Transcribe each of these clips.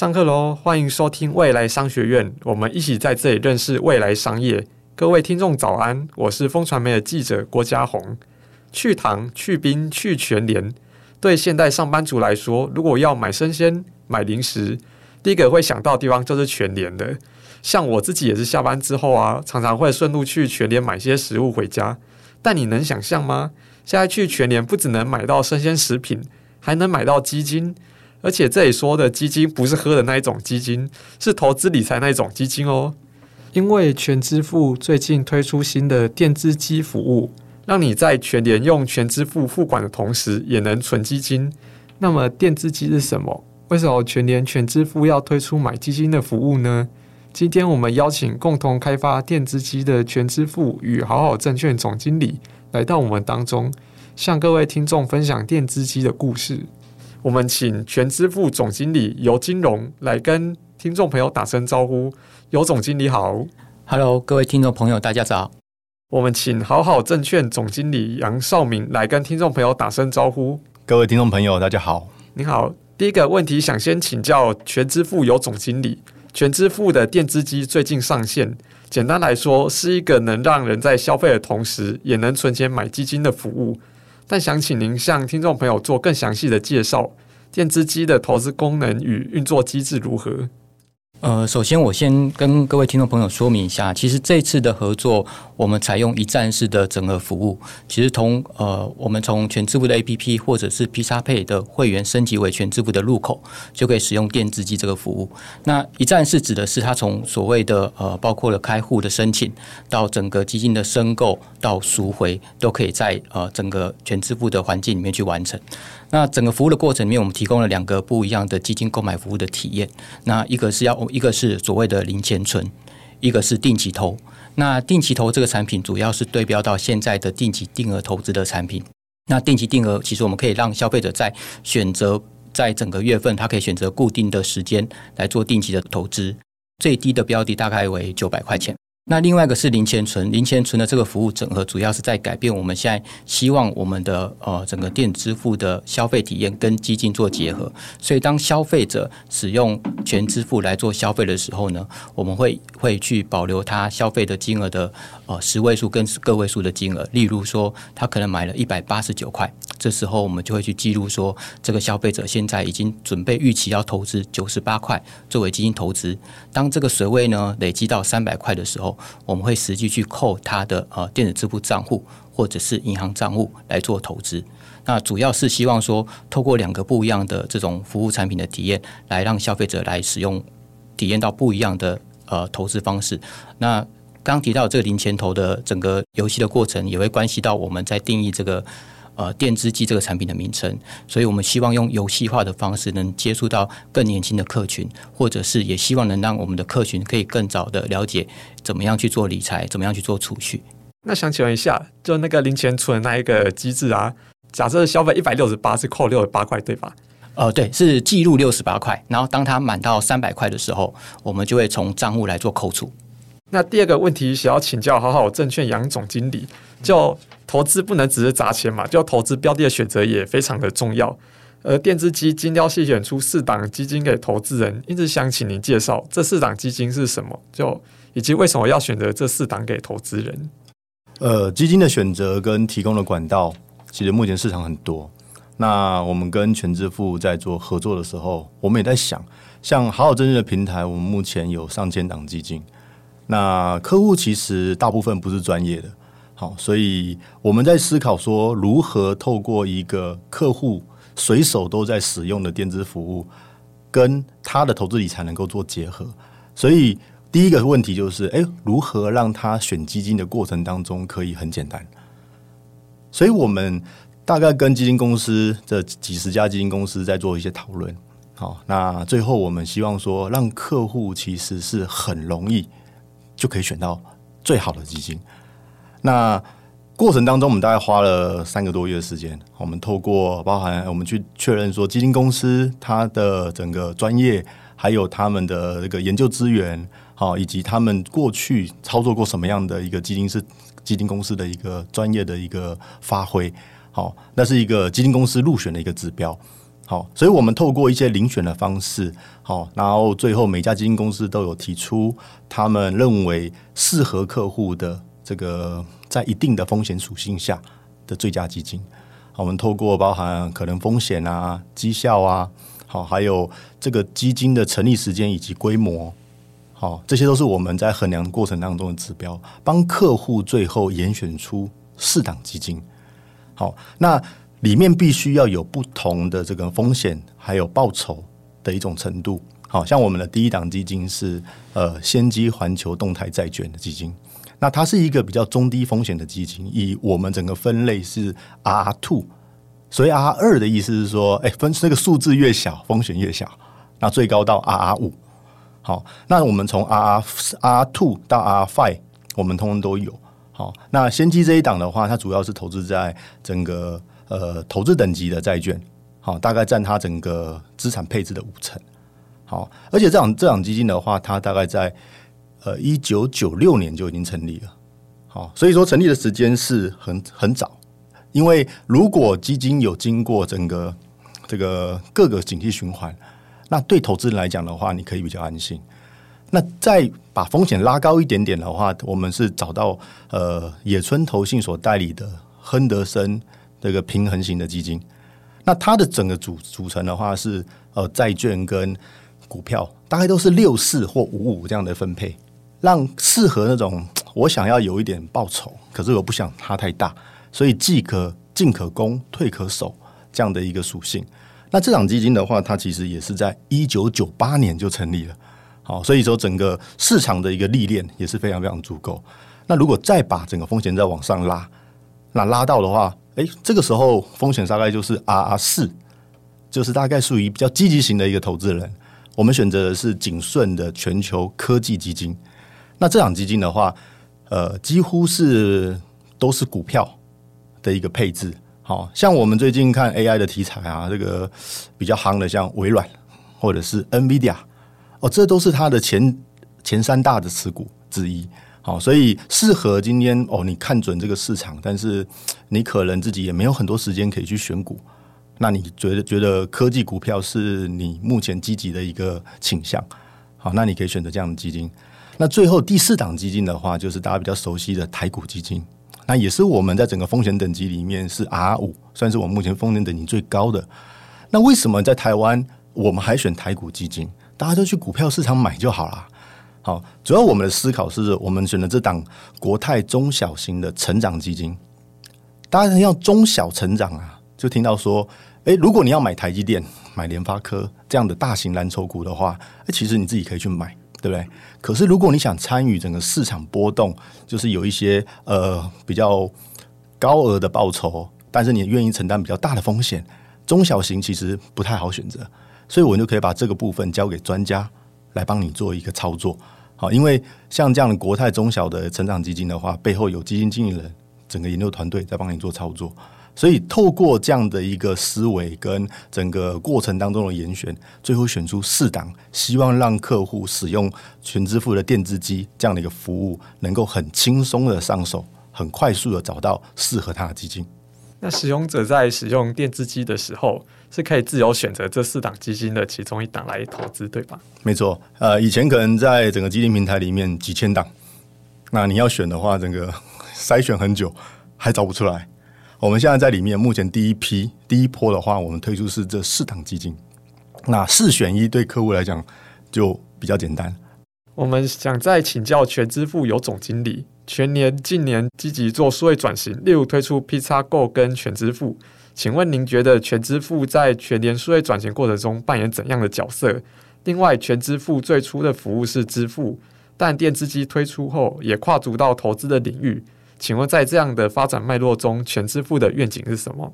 上课喽！欢迎收听未来商学院，我们一起在这里认识未来商业。各位听众早安，我是风传媒的记者郭家宏。去糖、去冰、去全联，对现代上班族来说，如果要买生鲜、买零食，第一个会想到的地方就是全联的。像我自己也是下班之后啊，常常会顺路去全联买些食物回家。但你能想象吗？现在去全联不只能买到生鲜食品，还能买到基金。而且这里说的基金不是喝的那一种基金，是投资理财那一种基金哦。因为全支付最近推出新的电子机服务，让你在全联用全支付付款的同时，也能存基金。那么电子机是什么？为什么全联全支付要推出买基金的服务呢？今天我们邀请共同开发电子机的全支付与好好证券总经理来到我们当中，向各位听众分享电子机的故事。我们请全支付总经理尤金荣来跟听众朋友打声招呼。尤总经理好，Hello，各位听众朋友，大家早。我们请好好证券总经理杨少明来跟听众朋友打声招呼。各位听众朋友，大家好。你好，第一个问题想先请教全支付尤总经理。全支付的电子机最近上线，简单来说是一个能让人在消费的同时也能存钱买基金的服务。但想请您向听众朋友做更详细的介绍，电子机的投资功能与运作机制如何？呃，首先我先跟各位听众朋友说明一下，其实这次的合作，我们采用一站式的整合服务。其实从呃，我们从全支付的 APP 或者是 PX Pay 的会员升级为全支付的入口，就可以使用电子机这个服务。那一站式指的是它从所谓的呃，包括了开户的申请到整个基金的申购到赎回，都可以在呃整个全支付的环境里面去完成。那整个服务的过程里面，我们提供了两个不一样的基金购买服务的体验。那一个是要，一个是所谓的零钱存，一个是定期投。那定期投这个产品主要是对标到现在的定期定额投资的产品。那定期定额其实我们可以让消费者在选择在整个月份，他可以选择固定的时间来做定期的投资，最低的标的大概为九百块钱。那另外一个是零钱存，零钱存的这个服务整合，主要是在改变我们现在希望我们的呃整个电子支付的消费体验跟基金做结合。所以当消费者使用全支付来做消费的时候呢，我们会会去保留他消费的金额的呃十位数跟个位数的金额。例如说，他可能买了一百八十九块，这时候我们就会去记录说，这个消费者现在已经准备预期要投资九十八块作为基金投资。当这个水位呢累积到三百块的时候，我们会实际去扣他的呃电子支付账户或者是银行账户来做投资。那主要是希望说，透过两个不一样的这种服务产品的体验，来让消费者来使用，体验到不一样的呃投资方式。那刚提到这个零钱投的整个游戏的过程，也会关系到我们在定义这个。呃，电子机这个产品的名称，所以我们希望用游戏化的方式，能接触到更年轻的客群，或者是也希望能让我们的客群可以更早的了解怎么样去做理财，怎么样去做储蓄。那想请问一下，就那个零钱存那一个机制啊，假设消费一百六十八是扣六十八块，对吧？呃，对，是记录六十八块，然后当它满到三百块的时候，我们就会从账户来做扣除。那第二个问题想要请教好好证券杨总经理，就投资不能只是砸钱嘛，就投资标的的选择也非常的重要。而电子基金要细选出四档基金给投资人，一直想请您介绍这四档基金是什么，就以及为什么要选择这四档给投资人。呃，基金的选择跟提供的管道，其实目前市场很多。那我们跟全支付在做合作的时候，我们也在想，像好好证券的平台，我们目前有上千档基金。那客户其实大部分不是专业的，好，所以我们在思考说，如何透过一个客户随手都在使用的电子服务，跟他的投资理财能够做结合。所以第一个问题就是，诶，如何让他选基金的过程当中可以很简单？所以我们大概跟基金公司这几十家基金公司在做一些讨论。好，那最后我们希望说，让客户其实是很容易。就可以选到最好的基金。那过程当中，我们大概花了三个多月的时间。我们透过包含我们去确认说，基金公司它的整个专业，还有他们的这个研究资源，好，以及他们过去操作过什么样的一个基金是基金公司的一个专业的一个发挥。好，那是一个基金公司入选的一个指标。好，所以我们透过一些遴选的方式，好，然后最后每家基金公司都有提出他们认为适合客户的这个在一定的风险属性下的最佳基金。我们透过包含可能风险啊、绩效啊，好，还有这个基金的成立时间以及规模，好，这些都是我们在衡量过程当中的指标，帮客户最后严选出四档基金。好，那。里面必须要有不同的这个风险，还有报酬的一种程度。好像我们的第一档基金是呃先机环球动态债券的基金，那它是一个比较中低风险的基金。以我们整个分类是 R two，所以 R 二的意思是说，哎，分这个数字越小，风险越小。那最高到 R 五。好，那我们从 R R two 到 R five，我们通通都有。好，那先机这一档的话，它主要是投资在整个。呃，投资等级的债券，好，大概占它整个资产配置的五成，好，而且这档这档基金的话，它大概在呃一九九六年就已经成立了，好，所以说成立的时间是很很早，因为如果基金有经过整个这个各个景气循环，那对投资人来讲的话，你可以比较安心。那再把风险拉高一点点的话，我们是找到呃野村投信所代理的亨德森。这个平衡型的基金，那它的整个组组成的话是呃债券跟股票，大概都是六四或五五这样的分配，让适合那种我想要有一点报酬，可是我不想它太大，所以既可进可攻，退可守这样的一个属性。那这档基金的话，它其实也是在一九九八年就成立了，好，所以说整个市场的一个历练也是非常非常足够。那如果再把整个风险再往上拉，那拉到的话。哎，这个时候风险大概就是 RR 四，就是大概属于比较积极型的一个投资人。我们选择的是景顺的全球科技基金。那这档基金的话，呃，几乎是都是股票的一个配置。好像我们最近看 AI 的题材啊，这个比较夯的，像微软或者是 NVIDIA，哦，这都是它的前前三大的持股之一。好，所以适合今天哦，你看准这个市场，但是你可能自己也没有很多时间可以去选股。那你觉得觉得科技股票是你目前积极的一个倾向？好，那你可以选择这样的基金。那最后第四档基金的话，就是大家比较熟悉的台股基金。那也是我们在整个风险等级里面是 R 五，算是我们目前风险等级最高的。那为什么在台湾我们还选台股基金？大家都去股票市场买就好了。好，主要我们的思考是我们选的这档国泰中小型的成长基金。大家要中小成长啊，就听到说，诶，如果你要买台积电、买联发科这样的大型蓝筹股的话，诶，其实你自己可以去买，对不对？可是如果你想参与整个市场波动，就是有一些呃比较高额的报酬，但是你愿意承担比较大的风险，中小型其实不太好选择，所以我就可以把这个部分交给专家。来帮你做一个操作，好，因为像这样的国泰中小的成长基金的话，背后有基金经理人，整个研究团队在帮你做操作，所以透过这样的一个思维跟整个过程当中的严选，最后选出四档，希望让客户使用全支付的电子机这样的一个服务，能够很轻松的上手，很快速的找到适合他的基金。那使用者在使用电子机的时候，是可以自由选择这四档基金的其中一档来投资，对吧？没错，呃，以前可能在整个基金平台里面几千档，那你要选的话，整个筛选很久还找不出来。我们现在在里面，目前第一批第一波的话，我们推出是这四档基金，那四选一对客户来讲就比较简单。我们想再请教全支付有总经理。全年近年积极做数位转型，例如推出 PCSgo 跟全支付。请问您觉得全支付在全年数位转型过程中扮演怎样的角色？另外，全支付最初的服务是支付，但电子机推出后也跨足到投资的领域。请问在这样的发展脉络中，全支付的愿景是什么？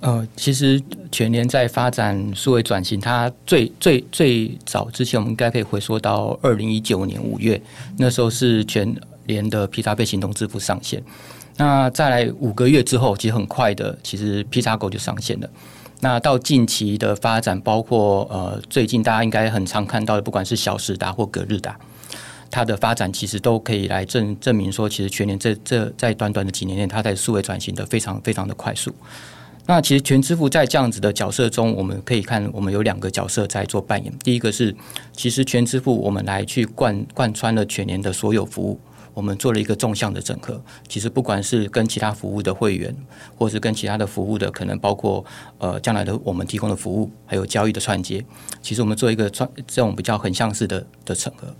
呃，其实全联在发展数位转型，它最最最早之前，我们应该可以回溯到二零一九年五月，那时候是全。联的 P+Pay 行动支付上线，那再来五个月之后，其实很快的，其实 PCSgo 就上线了。那到近期的发展，包括呃，最近大家应该很常看到的，不管是小时达或隔日达，它的发展其实都可以来证证明说，其实全联这这在短短的几年内，它在数位转型的非常非常的快速。那其实全支付在这样子的角色中，我们可以看，我们有两个角色在做扮演。第一个是，其实全支付我们来去贯贯穿了全年的所有服务，我们做了一个纵向的整合。其实不管是跟其他服务的会员，或是跟其他的服务的，可能包括呃将来的我们提供的服务，还有交易的串接，其实我们做一个串这种比较横向式的的整合。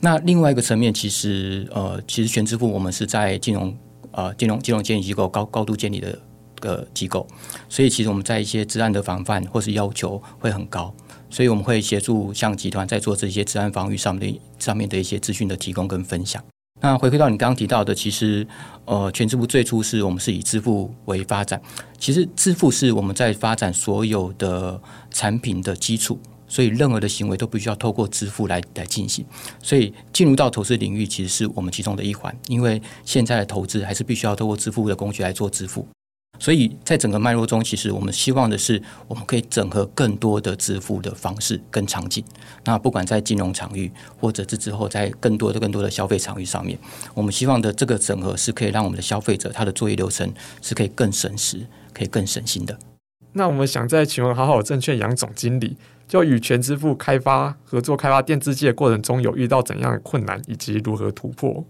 那另外一个层面，其实呃，其实全支付我们是在金融呃金融金融监理机构高高度监理的。个机构，所以其实我们在一些治安的防范或是要求会很高，所以我们会协助像集团在做这些治安防御上面的上面的一些资讯的提供跟分享。那回归到你刚刚提到的，其实呃，全支付最初是我们是以支付为发展，其实支付是我们在发展所有的产品的基础，所以任何的行为都必须要透过支付来来进行。所以进入到投资领域，其实是我们其中的一环，因为现在的投资还是必须要透过支付的工具来做支付。所以在整个脉络中，其实我们希望的是，我们可以整合更多的支付的方式跟场景。那不管在金融场域，或者是之后在更多的、更多的消费场域上面，我们希望的这个整合是可以让我们的消费者他的作业流程是可以更省时、可以更省心的。那我们想再请问好好证券杨总经理，就与全支付开发合作开发电子机的过程中，有遇到怎样的困难，以及如何突破？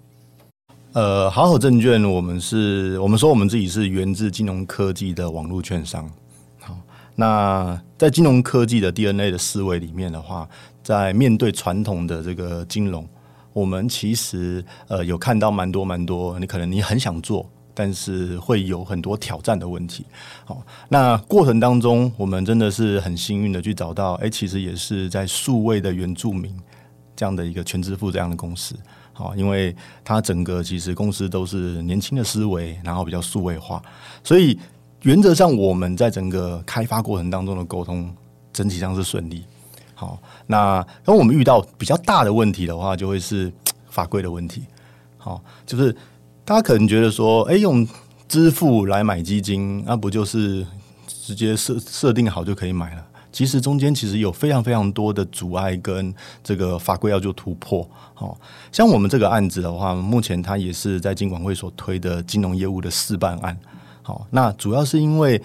呃，好好证券，我们是我们说我们自己是源自金融科技的网络券商。好，那在金融科技的 DNA 的思维里面的话，在面对传统的这个金融，我们其实呃有看到蛮多蛮多，你可能你很想做，但是会有很多挑战的问题。好，那过程当中，我们真的是很幸运的去找到，哎，其实也是在数位的原住民这样的一个全支付这样的公司。好，因为它整个其实公司都是年轻的思维，然后比较数位化，所以原则上我们在整个开发过程当中的沟通整体上是顺利。好，那当我们遇到比较大的问题的话，就会是法规的问题。好，就是大家可能觉得说，哎，用支付来买基金，那不就是直接设设定好就可以买了？其实中间其实有非常非常多的阻碍跟这个法规要做突破。好，像我们这个案子的话，目前它也是在金管会所推的金融业务的试办案。好，那主要是因为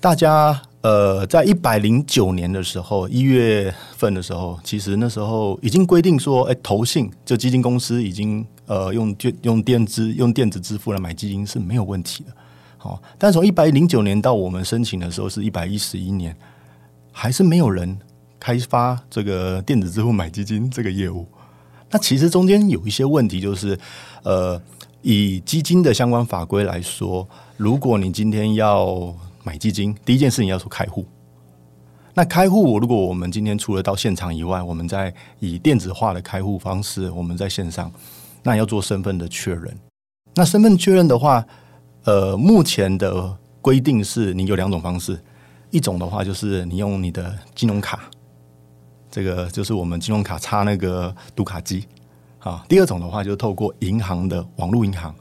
大家呃，在一百零九年的时候，一月份的时候，其实那时候已经规定说，哎，投信就基金公司已经呃用电用电子用电子支付来买基金是没有问题的。好，但从一百零九年到我们申请的时候是一百一十一年。还是没有人开发这个电子支付买基金这个业务。那其实中间有一些问题，就是呃，以基金的相关法规来说，如果你今天要买基金，第一件事情要做开户。那开户，如果我们今天除了到现场以外，我们在以电子化的开户方式，我们在线上，那要做身份的确认。那身份确认的话，呃，目前的规定是你有两种方式。一种的话就是你用你的金融卡，这个就是我们金融卡插那个读卡机啊。第二种的话就是透过银行的网络银行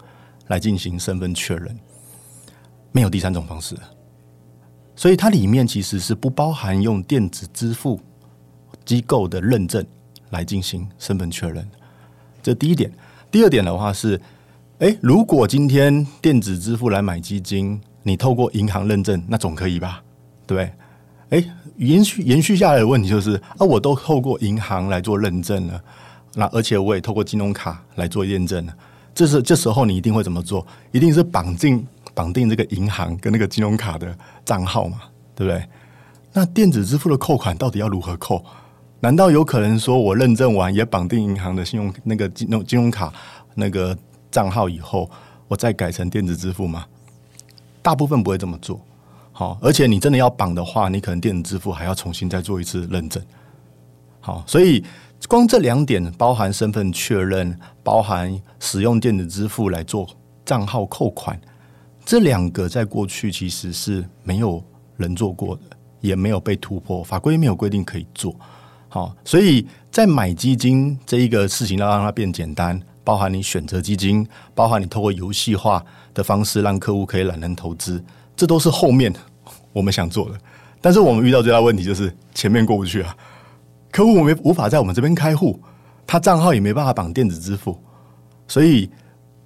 来进行身份确认，没有第三种方式。所以它里面其实是不包含用电子支付机构的认证来进行身份确认。这第一点。第二点的话是，诶，如果今天电子支付来买基金，你透过银行认证，那总可以吧？对，哎，延续延续下来的问题就是啊，我都透过银行来做认证了，那而且我也透过金融卡来做验证了，这是这时候你一定会怎么做？一定是绑定绑定这个银行跟那个金融卡的账号嘛，对不对？那电子支付的扣款到底要如何扣？难道有可能说我认证完也绑定银行的信用那个金融金融卡那个账号以后，我再改成电子支付吗？大部分不会这么做。好，而且你真的要绑的话，你可能电子支付还要重新再做一次认证。好，所以光这两点，包含身份确认，包含使用电子支付来做账号扣款，这两个在过去其实是没有人做过的，也没有被突破，法规没有规定可以做。好，所以在买基金这一个事情要让它变简单，包含你选择基金，包含你透过游戏化的方式让客户可以懒人投资。这都是后面我们想做的，但是我们遇到最大问题就是前面过不去啊。客户我们无法在我们这边开户，他账号也没办法绑电子支付，所以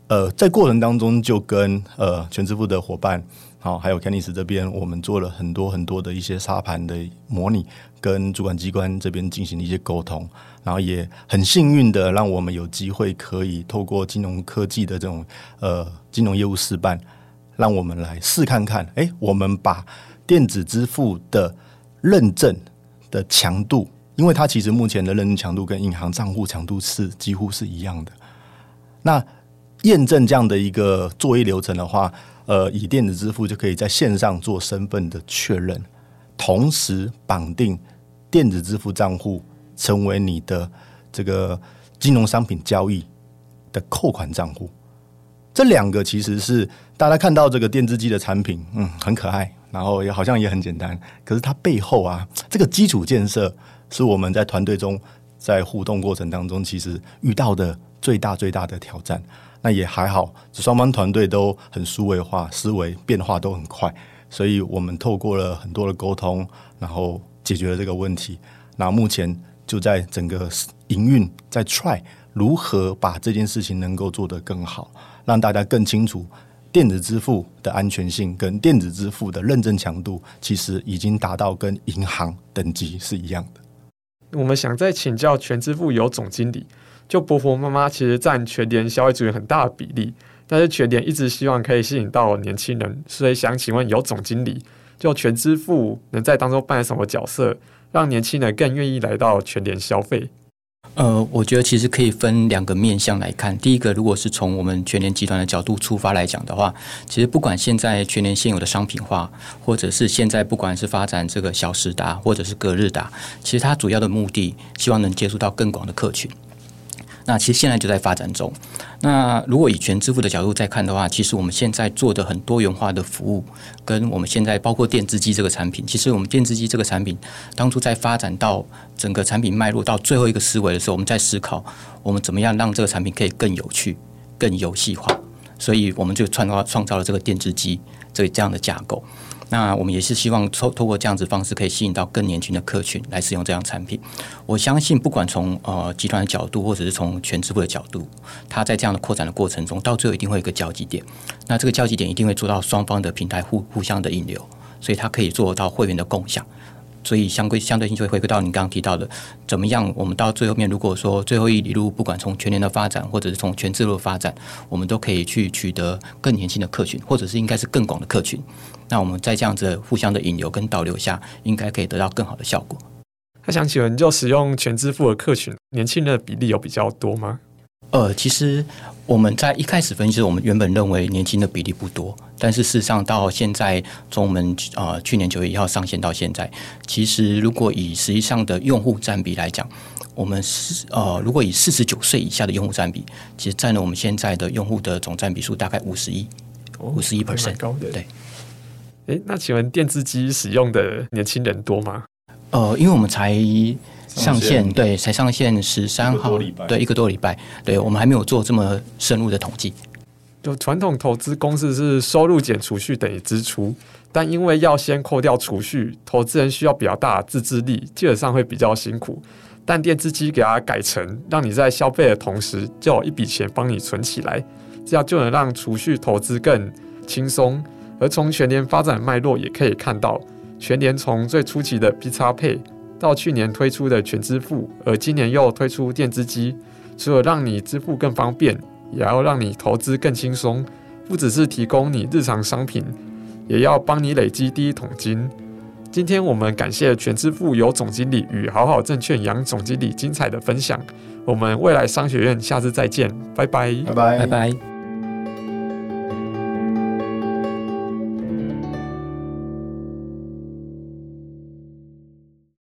呃，在过程当中就跟呃全支付的伙伴，好，还有 Kenis 这边，我们做了很多很多的一些沙盘的模拟，跟主管机关这边进行了一些沟通，然后也很幸运的让我们有机会可以透过金融科技的这种呃金融业务试办，让我们来试看看，哎，我们把电子支付的认证的强度，因为它其实目前的认证强度跟银行账户强度是几乎是一样的，那。验证这样的一个作业流程的话，呃，以电子支付就可以在线上做身份的确认，同时绑定电子支付账户成为你的这个金融商品交易的扣款账户。这两个其实是大家看到这个电子机的产品，嗯，很可爱，然后也好像也很简单，可是它背后啊，这个基础建设是我们在团队中在互动过程当中其实遇到的最大最大的挑战。那也还好，双方团队都很数位化，思维变化都很快，所以我们透过了很多的沟通，然后解决了这个问题。那目前就在整个营运在 try 如何把这件事情能够做得更好，让大家更清楚电子支付的安全性跟电子支付的认证强度，其实已经达到跟银行等级是一样的。我们想再请教全支付有总经理。就婆婆妈妈其实占全联消费族群很大的比例，但是全联一直希望可以吸引到年轻人，所以想请问有总经理，就全支付能在当中扮演什么角色，让年轻人更愿意来到全联消费？呃，我觉得其实可以分两个面向来看。第一个，如果是从我们全联集团的角度出发来讲的话，其实不管现在全联现有的商品化，或者是现在不管是发展这个小时达或者是隔日达，其实它主要的目的，希望能接触到更广的客群。那其实现在就在发展中。那如果以全支付的角度再看的话，其实我们现在做的很多元化的服务，跟我们现在包括电子机这个产品，其实我们电子机这个产品当初在发展到整个产品脉络到最后一个思维的时候，我们在思考我们怎么样让这个产品可以更有趣、更游戏化，所以我们就创造创造了这个电子机这这样的架构。那我们也是希望透透过这样子方式，可以吸引到更年轻的客群来使用这样产品。我相信，不管从呃集团的角度，或者是从全支付的角度，它在这样的扩展的过程中，到最后一定会有一个交集点。那这个交集点一定会做到双方的平台互互相的引流，所以它可以做到会员的共享。所以相归相对性就会回归到你刚刚提到的，怎么样？我们到最后面，如果说最后一里路，不管从全年的发展，或者是从全支付的发展，我们都可以去取得更年轻的客群，或者是应该是更广的客群。那我们在这样子互相的引流跟导流下，应该可以得到更好的效果。他想请问，就使用全支付的客群，年轻人的比例有比较多吗？呃，其实我们在一开始分析，我们原本认为年轻的比例不多，但是事实上到现在，从我们呃去年九月一号上线到现在，其实如果以实际上的用户占比来讲，我们是呃如果以四十九岁以下的用户占比，其实占了我们现在的用户的总占比数大概五十一，五十一 percent，对。诶，那请问电子机使用的年轻人多吗？呃，因为我们才。上线对，才上线十三号，对，一个多礼拜，对，我们还没有做这么深入的统计。就传统投资公式是收入减储蓄等于支出，但因为要先扣掉储蓄，投资人需要比较大的自制力，基本上会比较辛苦。但电子机给它改成，让你在消费的同时，就有一笔钱帮你存起来，这样就能让储蓄投资更轻松。而从全年发展脉络也可以看到，全年从最初期的 PXPay。到去年推出的全支付，而今年又推出电子机，除了让你支付更方便，也要让你投资更轻松。不只是提供你日常商品，也要帮你累积第一桶金。今天我们感谢全支付有总经理与好好证券杨总经理精彩的分享。我们未来商学院下次再见，拜拜，拜拜，拜拜。